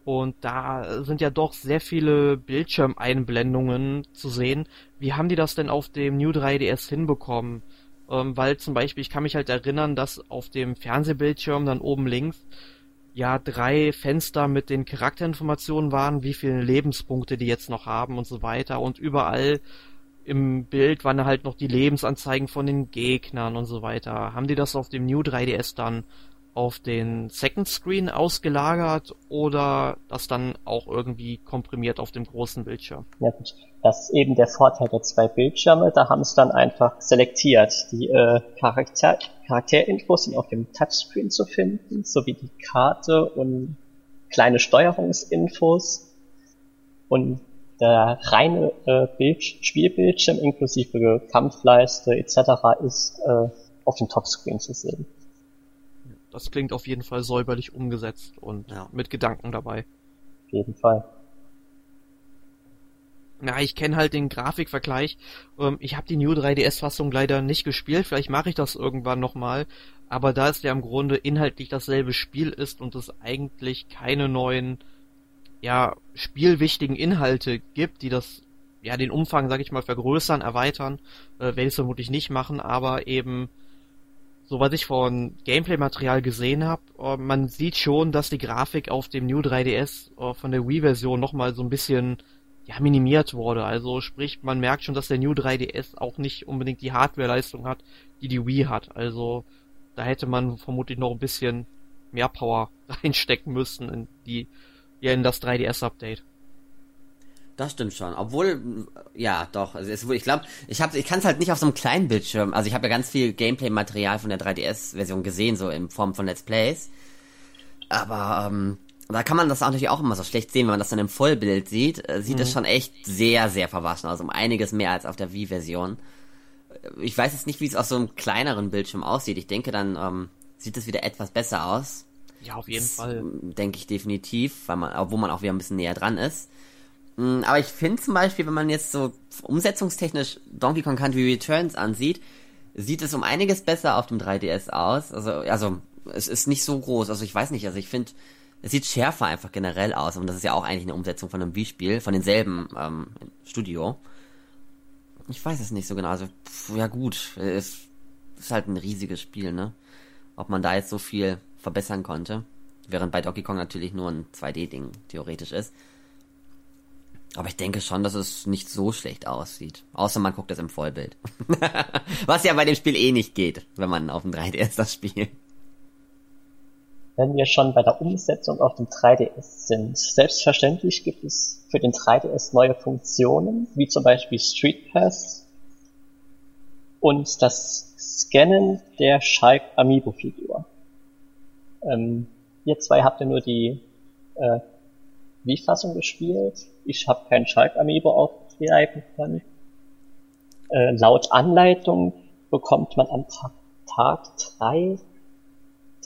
S2: und da sind ja doch sehr viele Bildschirmeinblendungen zu sehen. Wie haben die das denn auf dem New 3DS hinbekommen? Ähm, weil zum Beispiel, ich kann mich halt erinnern, dass auf dem Fernsehbildschirm dann oben links ja drei Fenster mit den Charakterinformationen waren, wie viele Lebenspunkte die jetzt noch haben und so weiter und überall im Bild waren halt noch die Lebensanzeigen von den Gegnern und so weiter. Haben die das auf dem New 3DS dann auf den Second Screen ausgelagert oder das dann auch irgendwie komprimiert auf dem großen Bildschirm?
S1: Ja gut, das ist eben der Vorteil der zwei Bildschirme. Da haben sie dann einfach selektiert. Die äh, Charakter Charakterinfos sind auf dem Touchscreen zu finden, sowie die Karte und kleine Steuerungsinfos. Und der reine äh, Bild Spielbildschirm inklusive Kampfleiste etc. ist äh, auf dem Topscreen zu sehen.
S2: Das klingt auf jeden Fall säuberlich umgesetzt und ja. mit Gedanken dabei.
S1: Auf jeden Fall.
S2: Na, ich kenne halt den Grafikvergleich. Ähm, ich habe die New 3DS-Fassung leider nicht gespielt. Vielleicht mache ich das irgendwann nochmal. Aber da es ja im Grunde inhaltlich dasselbe Spiel ist und es eigentlich keine neuen, ja, spielwichtigen Inhalte gibt, die das, ja, den Umfang, sag ich mal, vergrößern, erweitern, äh, werde ich es vermutlich nicht machen. Aber eben so was ich von Gameplay-Material gesehen habe, äh, man sieht schon, dass die Grafik auf dem New 3DS äh, von der Wii-Version nochmal so ein bisschen ja, minimiert wurde. Also sprich, man merkt schon, dass der New 3DS auch nicht unbedingt die Hardware-Leistung hat, die die Wii hat. Also da hätte man vermutlich noch ein bisschen mehr Power reinstecken müssen in die ja in das 3DS-Update.
S3: Das stimmt schon. Obwohl, ja, doch. Also es, ich glaube, ich habe, ich kann es halt nicht auf so einem kleinen Bildschirm. Also ich habe ja ganz viel Gameplay-Material von der 3DS-Version gesehen, so in Form von Let's Plays. Aber ähm, da kann man das natürlich auch immer so schlecht sehen, wenn man das dann im Vollbild sieht. Äh, sieht es mhm. schon echt sehr, sehr verwaschen aus. Um einiges mehr als auf der Wii-Version. Ich weiß jetzt nicht, wie es auf so einem kleineren Bildschirm aussieht. Ich denke, dann ähm, sieht es wieder etwas besser aus.
S2: Ja, auf jeden das, Fall.
S3: Denke ich definitiv, weil man, obwohl man auch wieder ein bisschen näher dran ist. Mm, aber ich finde zum Beispiel, wenn man jetzt so umsetzungstechnisch Donkey Kong Country Returns ansieht, sieht es um einiges besser auf dem 3DS aus. Also, also es ist nicht so groß. Also ich weiß nicht, also ich finde, es sieht schärfer einfach generell aus. Und das ist ja auch eigentlich eine Umsetzung von einem Wii-Spiel, von denselben ähm, Studio. Ich weiß es nicht so genau. Also, pf, ja gut, es ist halt ein riesiges Spiel, ne? Ob man da jetzt so viel verbessern konnte. Während bei Donkey Kong natürlich nur ein 2D-Ding theoretisch ist. Aber ich denke schon, dass es nicht so schlecht aussieht. Außer man guckt es im Vollbild. Was ja bei dem Spiel eh nicht geht, wenn man auf dem 3DS das spielt.
S1: Wenn wir schon bei der Umsetzung auf dem 3DS sind, selbstverständlich gibt es für den 3DS neue Funktionen, wie zum Beispiel Street Pass und das Scannen der Schalk Amiibo Figur. Ähm, ihr zwei habt ja nur die äh, Wii-Fassung gespielt. Ich habe keinen Schalk-Amiibo aufgreifen können. Äh, laut Anleitung bekommt man am Tag drei,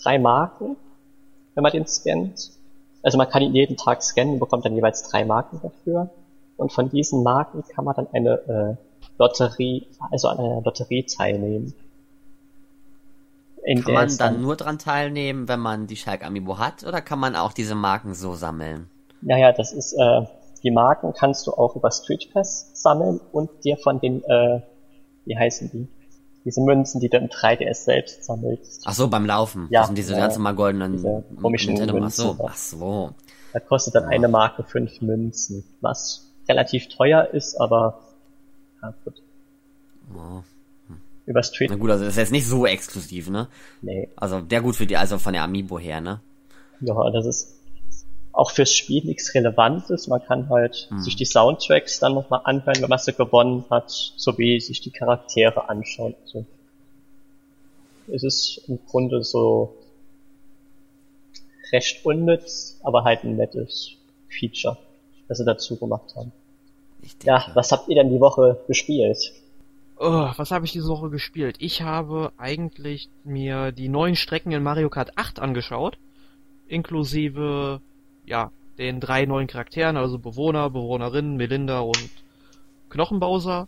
S1: drei Marken, wenn man den scannt. Also man kann ihn jeden Tag scannen und bekommt dann jeweils drei Marken dafür. Und von diesen Marken kann man dann eine äh, Lotterie, also an einer Lotterie teilnehmen.
S3: In kann man dann, nur dran teilnehmen, wenn man die Schalk Amiibo hat, oder kann man auch diese Marken so sammeln?
S1: Naja, das ist, äh, die Marken kannst du auch über Street Pass sammeln und dir von den, äh, wie heißen die? Diese Münzen, die du im 3DS selbst sammelst.
S3: Ach so, beim Laufen. Ja. Das sind diese ja, ganz normal goldenen
S1: diese komischen Münzen. Ach
S3: so, ach so.
S1: Da kostet dann ja. eine Marke fünf Münzen, was relativ teuer ist, aber ja, gut. Über Street.
S3: Na gut, also das ist jetzt nicht so exklusiv, ne?
S1: Nee.
S3: Also der gut für die, also von der Amiibo her, ne?
S1: Ja, das ist auch fürs Spiel nichts Relevantes. Man kann halt hm. sich die Soundtracks dann nochmal anhören, wenn man sie gewonnen hat, sowie sich die Charaktere anschauen. Also es ist im Grunde so recht unnütz, aber halt ein nettes Feature, das sie dazu gemacht haben. Ja, was habt ihr denn die Woche gespielt?
S2: Oh, was habe ich diese Woche gespielt? Ich habe eigentlich mir die neuen Strecken in Mario Kart 8 angeschaut, inklusive ja, den drei neuen Charakteren, also Bewohner, Bewohnerinnen, Melinda und Knochenbowser.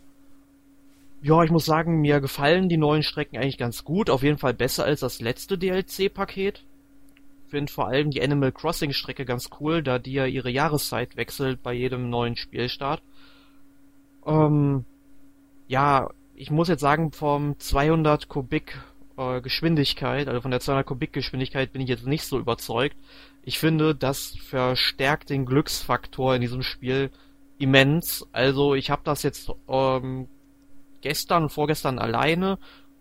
S2: Ja, ich muss sagen, mir gefallen die neuen Strecken eigentlich ganz gut. Auf jeden Fall besser als das letzte DLC-Paket. Finde vor allem die Animal Crossing Strecke ganz cool, da die ja ihre Jahreszeit wechselt bei jedem neuen Spielstart. Ähm, ja, ich muss jetzt sagen, vom 200 Kubik äh, Geschwindigkeit, also von der 200 Kubik Geschwindigkeit bin ich jetzt nicht so überzeugt. Ich finde, das verstärkt den Glücksfaktor in diesem Spiel immens. Also ich habe das jetzt ähm, gestern und vorgestern alleine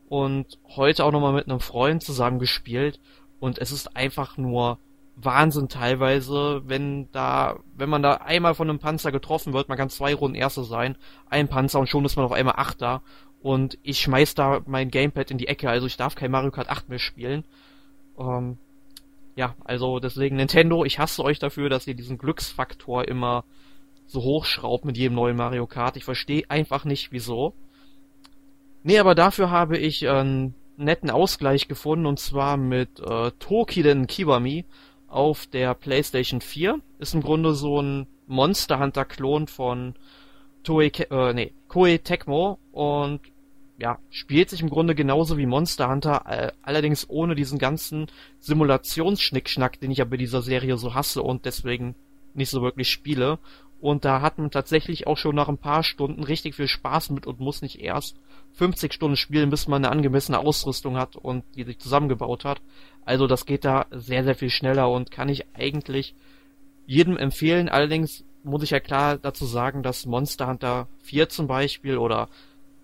S2: und heute auch nochmal mit einem Freund zusammen gespielt und es ist einfach nur Wahnsinn teilweise, wenn da, wenn man da einmal von einem Panzer getroffen wird, man kann zwei Runden Erste sein, ein Panzer und schon ist man auf einmal Achter und ich schmeiß da mein Gamepad in die Ecke, also ich darf kein Mario Kart 8 mehr spielen. Ähm, ja, also deswegen Nintendo, ich hasse euch dafür, dass ihr diesen Glücksfaktor immer so hochschraubt mit jedem neuen Mario Kart. Ich verstehe einfach nicht, wieso. Nee, aber dafür habe ich einen netten Ausgleich gefunden und zwar mit äh, Tokiden Kiwami auf der PlayStation 4. Ist im Grunde so ein Monster Hunter Klon von Toei, äh, nee, Koei Tecmo und ja, spielt sich im Grunde genauso wie Monster Hunter, äh, allerdings ohne diesen ganzen Simulationsschnickschnack, den ich ja bei dieser Serie so hasse und deswegen nicht so wirklich spiele. Und da hat man tatsächlich auch schon nach ein paar Stunden richtig viel Spaß mit und muss nicht erst 50 Stunden spielen, bis man eine angemessene Ausrüstung hat und die sich zusammengebaut hat. Also das geht da sehr, sehr viel schneller und kann ich eigentlich jedem empfehlen. Allerdings muss ich ja klar dazu sagen, dass Monster Hunter 4 zum Beispiel oder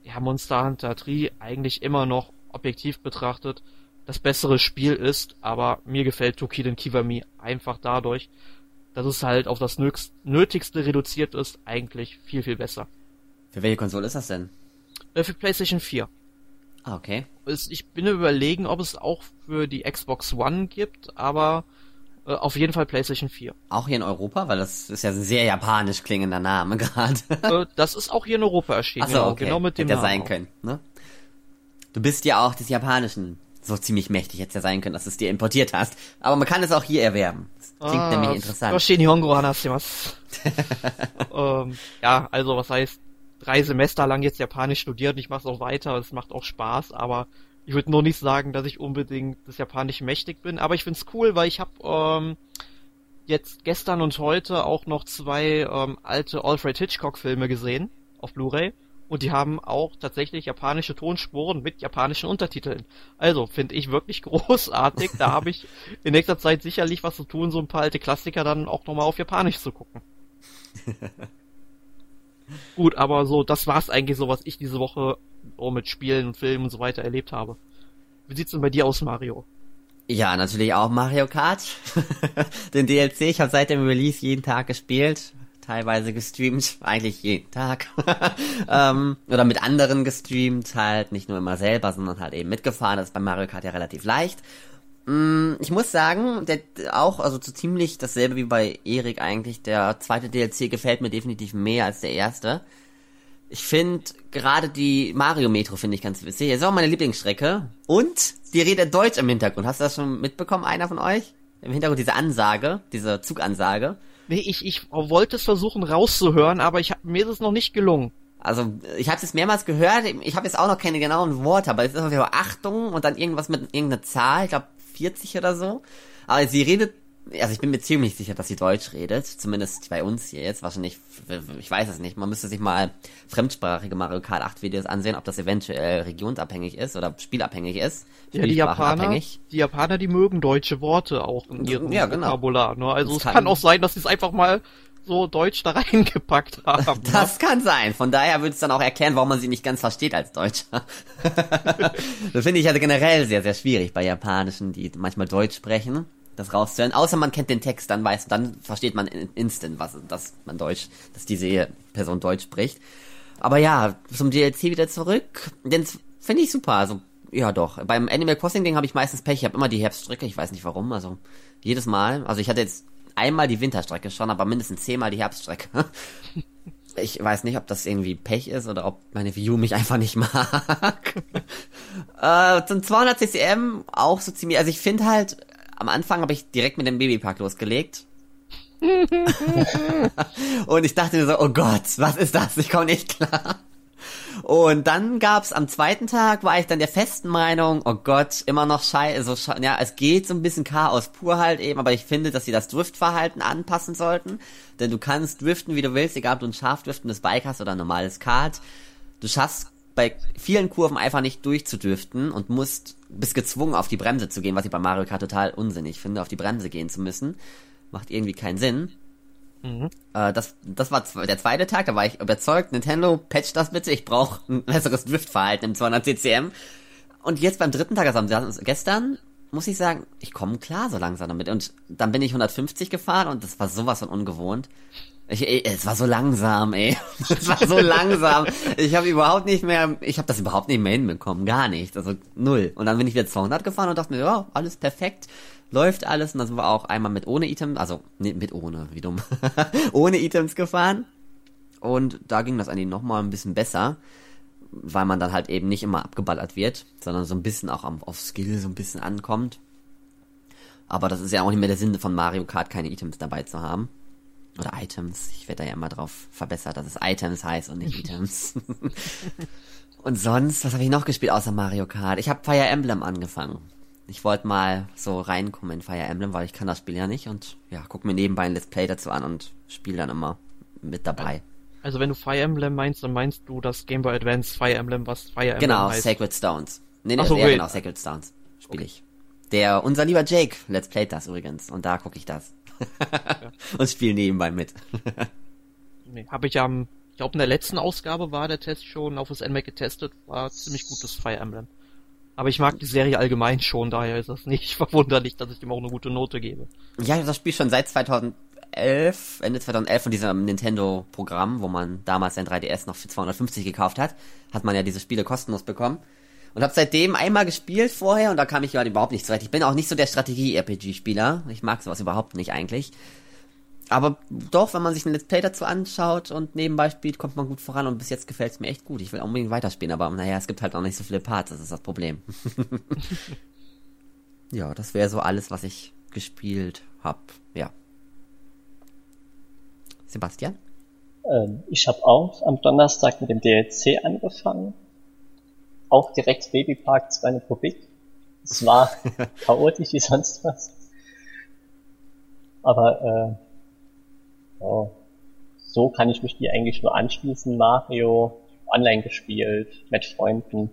S2: ja, Monster Hunter 3 eigentlich immer noch objektiv betrachtet das bessere Spiel ist, aber mir gefällt Tokiden Kiwami einfach dadurch, dass es halt auf das Nötigste reduziert ist, eigentlich viel, viel besser.
S3: Für welche Konsole ist das denn?
S2: Äh, für PlayStation 4.
S3: Ah, okay.
S2: Ich bin überlegen, ob es auch für die Xbox One gibt, aber auf jeden Fall PlayStation 4.
S3: Auch hier in Europa, weil das ist ja ein sehr japanisch klingender Name gerade.
S2: äh, das ist auch hier in Europa erschienen.
S3: Ach so, genau, okay. genau mit dem Hätte Namen sein können, ne? Du bist ja auch des Japanischen so ziemlich mächtig hätte ja sein können, dass du es dir importiert hast. Aber man kann es auch hier erwerben. Das klingt ah, nämlich interessant.
S2: ähm, ja, also was heißt, drei Semester lang jetzt Japanisch studiert, ich mache es auch weiter, es macht auch Spaß, aber ich würde nur nicht sagen, dass ich unbedingt das Japanisch mächtig bin, aber ich find's cool, weil ich habe ähm, jetzt gestern und heute auch noch zwei ähm, alte Alfred Hitchcock Filme gesehen auf Blu-ray und die haben auch tatsächlich japanische Tonspuren mit japanischen Untertiteln. Also finde ich wirklich großartig. Da habe ich in nächster Zeit sicherlich was zu tun, so ein paar alte Klassiker dann auch nochmal auf Japanisch zu gucken. Gut, aber so, das war's eigentlich so, was ich diese Woche oh, mit Spielen und Filmen und so weiter erlebt habe. Wie sieht's denn bei dir aus, Mario?
S3: Ja, natürlich auch Mario Kart. Den DLC, ich habe seit dem Release jeden Tag gespielt, teilweise gestreamt, eigentlich jeden Tag. ähm, oder mit anderen gestreamt, halt nicht nur immer selber, sondern halt eben mitgefahren. Das ist bei Mario Kart ja relativ leicht. Mm, ich muss sagen, der auch, also so ziemlich dasselbe wie bei Erik eigentlich. Der zweite DLC gefällt mir definitiv mehr als der erste. Ich finde gerade die Mario Metro finde ich ganz witzig. Das ist auch meine Lieblingsstrecke. Und die redet Deutsch im Hintergrund. Hast du das schon mitbekommen, einer von euch? Im Hintergrund diese Ansage, diese Zugansage.
S2: Nee, ich, ich wollte es versuchen rauszuhören, aber ich, mir ist es noch nicht gelungen.
S3: Also, ich habe es mehrmals gehört, ich habe jetzt auch noch keine genauen Worte, aber es ist auf jeden Fall Achtung und dann irgendwas mit irgendeiner Zahl, ich glaube 40 oder so. Aber sie redet also ich bin mir ziemlich sicher, dass sie Deutsch redet, zumindest bei uns hier jetzt, wahrscheinlich, ich weiß es nicht, man müsste sich mal fremdsprachige Mario Kart 8 Videos ansehen, ob das eventuell regionsabhängig ist oder spielabhängig ist.
S2: Ja, die Japaner, die Japaner, die mögen deutsche Worte auch in ihrem ja, genau. Vokabular, ne? Also es kann, kann auch sein, dass sie es einfach mal so Deutsch da reingepackt haben.
S3: Ne? Das ne? kann sein. Von daher würde es dann auch erklären, warum man sie nicht ganz versteht als Deutscher. das finde ich also generell sehr, sehr schwierig bei Japanischen, die manchmal Deutsch sprechen das rauszuhören. Außer man kennt den Text, dann weiß, dann versteht man instant, was, dass man Deutsch, dass diese Person Deutsch spricht. Aber ja, zum DLC wieder zurück. Den finde ich super. Also, ja doch. Beim Animal Crossing Ding habe ich meistens Pech. Ich habe immer die Herbststrecke. Ich weiß nicht warum. Also, jedes Mal. Also, ich hatte jetzt einmal die Winterstrecke schon, aber mindestens zehnmal die Herbststrecke. Ich weiß nicht, ob das irgendwie Pech ist oder ob meine View mich einfach nicht mag. äh, zum 200 CCM auch so ziemlich, also ich finde halt, am Anfang habe ich direkt mit dem Babypark losgelegt. und ich dachte mir so, oh Gott, was ist das? Ich komme nicht klar. Und dann gab's am zweiten Tag, war ich dann der festen Meinung, oh Gott, immer noch scheiße, so sche ja, es geht so ein bisschen Chaos pur halt eben, aber ich finde, dass sie das Driftverhalten anpassen sollten. Denn du kannst driften, wie du willst, egal ob du ein scharf driftendes Bike hast oder ein normales Kart. Du schaffst bei vielen Kurven einfach nicht durchzudürften und musst, bist gezwungen auf die Bremse zu gehen, was ich bei Mario Kart total unsinnig finde, auf die Bremse gehen zu müssen. Macht irgendwie keinen Sinn. Mhm. Äh, das, das war der zweite Tag, da war ich überzeugt, Nintendo, patch das bitte, ich brauche ein besseres Driftverhalten im 200 CCM. Und jetzt beim dritten Tag, also gestern, muss ich sagen, ich komme klar so langsam damit. Und dann bin ich 150 gefahren und das war sowas von ungewohnt. Ich, ey, es war so langsam, ey. Es war so langsam. Ich habe überhaupt nicht mehr, ich habe das überhaupt nicht mehr hinbekommen, gar nicht. Also null. Und dann bin ich wieder 200 gefahren und dachte mir, ja, alles perfekt, läuft alles. Und dann sind wir auch einmal mit ohne Items, also nee, mit ohne, wie dumm, ohne Items gefahren. Und da ging das eigentlich nochmal ein bisschen besser, weil man dann halt eben nicht immer abgeballert wird, sondern so ein bisschen auch auf Skill so ein bisschen ankommt. Aber das ist ja auch nicht mehr der Sinn von Mario Kart, keine Items dabei zu haben. Oder Items. Ich werde da ja immer drauf verbessert, dass es Items heißt und nicht Items. und sonst, was habe ich noch gespielt außer Mario Kart? Ich habe Fire Emblem angefangen. Ich wollte mal so reinkommen in Fire Emblem, weil ich kann das Spiel ja nicht und ja, guck mir nebenbei ein Let's Play dazu an und spiele dann immer mit dabei.
S2: Also wenn du Fire Emblem meinst, dann meinst du das Game Boy Advance Fire Emblem, was Fire Emblem
S3: genau,
S2: heißt.
S3: Genau, Sacred Stones. Nee, nee, so, ja, genau, Sacred Stones spiele okay. ich. Der, unser lieber Jake, Let's Play das übrigens und da gucke ich das. und spiele nebenbei mit.
S2: nee, habe ich am, ich glaube in der letzten Ausgabe war der Test schon auf das NMAC getestet, war ziemlich gutes Fire Emblem. Aber ich mag die Serie allgemein schon, daher ist das nicht verwunderlich, dass ich dem auch eine gute Note gebe.
S3: Ja, das Spiel schon seit 2011, Ende 2011 von diesem Nintendo-Programm, wo man damals sein 3DS noch für 250 gekauft hat, hat man ja diese Spiele kostenlos bekommen. Und habe seitdem einmal gespielt vorher und da kam ich überhaupt nicht zurecht. Ich bin auch nicht so der Strategie-RPG-Spieler. Ich mag sowas überhaupt nicht eigentlich. Aber doch, wenn man sich ein Let's Play dazu anschaut und nebenbei spielt, kommt man gut voran und bis jetzt gefällt es mir echt gut. Ich will unbedingt weiterspielen, aber naja, es gibt halt auch nicht so viele Parts, das ist das Problem. ja, das wäre so alles, was ich gespielt hab. Ja. Sebastian?
S1: Ähm, ich habe auch am Donnerstag mit dem DLC angefangen auch direkt Babypark 2 Republik. Es war chaotisch wie sonst was. Aber äh, ja, so kann ich mich die eigentlich nur anschließen. Mario online gespielt, mit Freunden.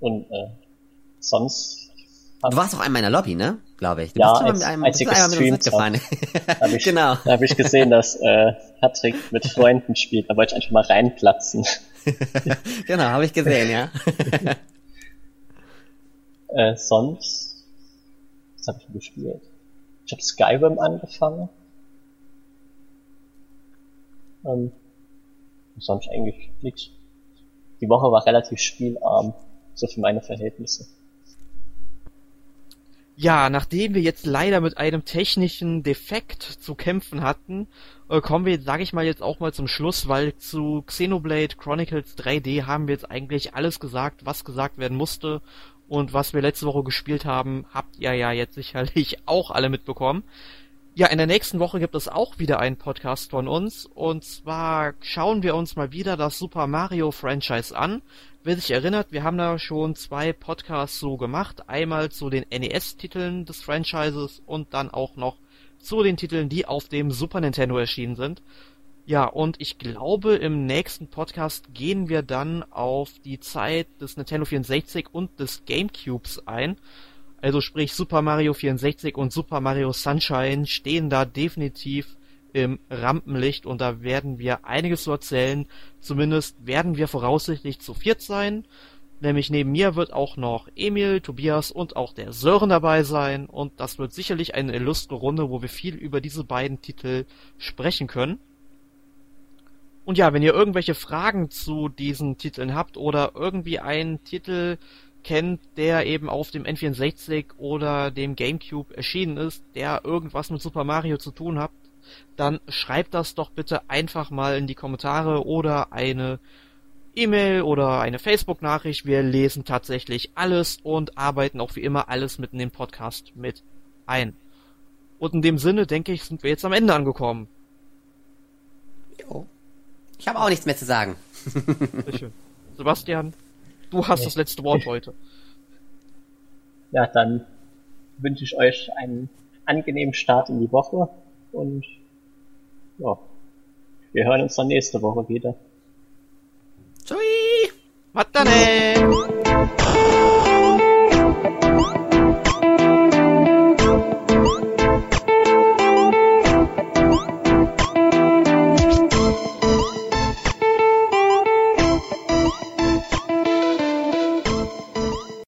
S1: Und äh, sonst.
S3: Du warst auch einmal in der Lobby, ne? Glaube ich. Du
S1: ja, bist als, mit einem, als ich gestreamt habe, hab ich, genau. Da habe ich gesehen, dass äh, Patrick mit Freunden spielt. Da wollte ich einfach mal reinplatzen.
S3: genau, habe ich gesehen, ja.
S1: äh, sonst, was habe ich denn gespielt? Ich habe Skyrim angefangen. Ähm, sonst eigentlich nichts. Die Woche war relativ spielarm, so für meine Verhältnisse.
S2: Ja, nachdem wir jetzt leider mit einem technischen Defekt zu kämpfen hatten, äh, kommen wir, sage ich mal, jetzt auch mal zum Schluss, weil zu Xenoblade Chronicles 3D haben wir jetzt eigentlich alles gesagt, was gesagt werden musste und was wir letzte Woche gespielt haben, habt ihr ja jetzt sicherlich auch alle mitbekommen. Ja, in der nächsten Woche gibt es auch wieder einen Podcast von uns und zwar schauen wir uns mal wieder das Super Mario Franchise an Wer sich erinnert, wir haben da schon zwei Podcasts so gemacht. Einmal zu den NES-Titeln des Franchises und dann auch noch zu den Titeln, die auf dem Super Nintendo erschienen sind. Ja, und ich glaube, im nächsten Podcast gehen wir dann auf die Zeit des Nintendo 64 und des Gamecubes ein. Also sprich Super Mario 64 und Super Mario Sunshine stehen da definitiv im Rampenlicht und da werden wir einiges zu erzählen. Zumindest werden wir voraussichtlich zu viert sein. Nämlich neben mir wird auch noch Emil, Tobias und auch der Sören dabei sein und das wird sicherlich eine illustre Runde, wo wir viel über diese beiden Titel sprechen können. Und ja, wenn ihr irgendwelche Fragen zu diesen Titeln habt oder irgendwie einen Titel kennt, der eben auf dem N64 oder dem GameCube erschienen ist, der irgendwas mit Super Mario zu tun hat, dann schreibt das doch bitte einfach mal in die Kommentare oder eine E-Mail oder eine Facebook-Nachricht. Wir lesen tatsächlich alles und arbeiten auch wie immer alles mit in den Podcast mit ein. Und in dem Sinne, denke ich, sind wir jetzt am Ende angekommen.
S3: Jo. Ich habe auch nichts mehr zu sagen.
S2: Sehr schön. Sebastian, du hast nee. das letzte Wort heute.
S1: Ja, dann wünsche ich euch einen angenehmen Start in die Woche und ja, wir hören uns dann nächste Woche wieder.
S3: Tschüss!
S2: Matane!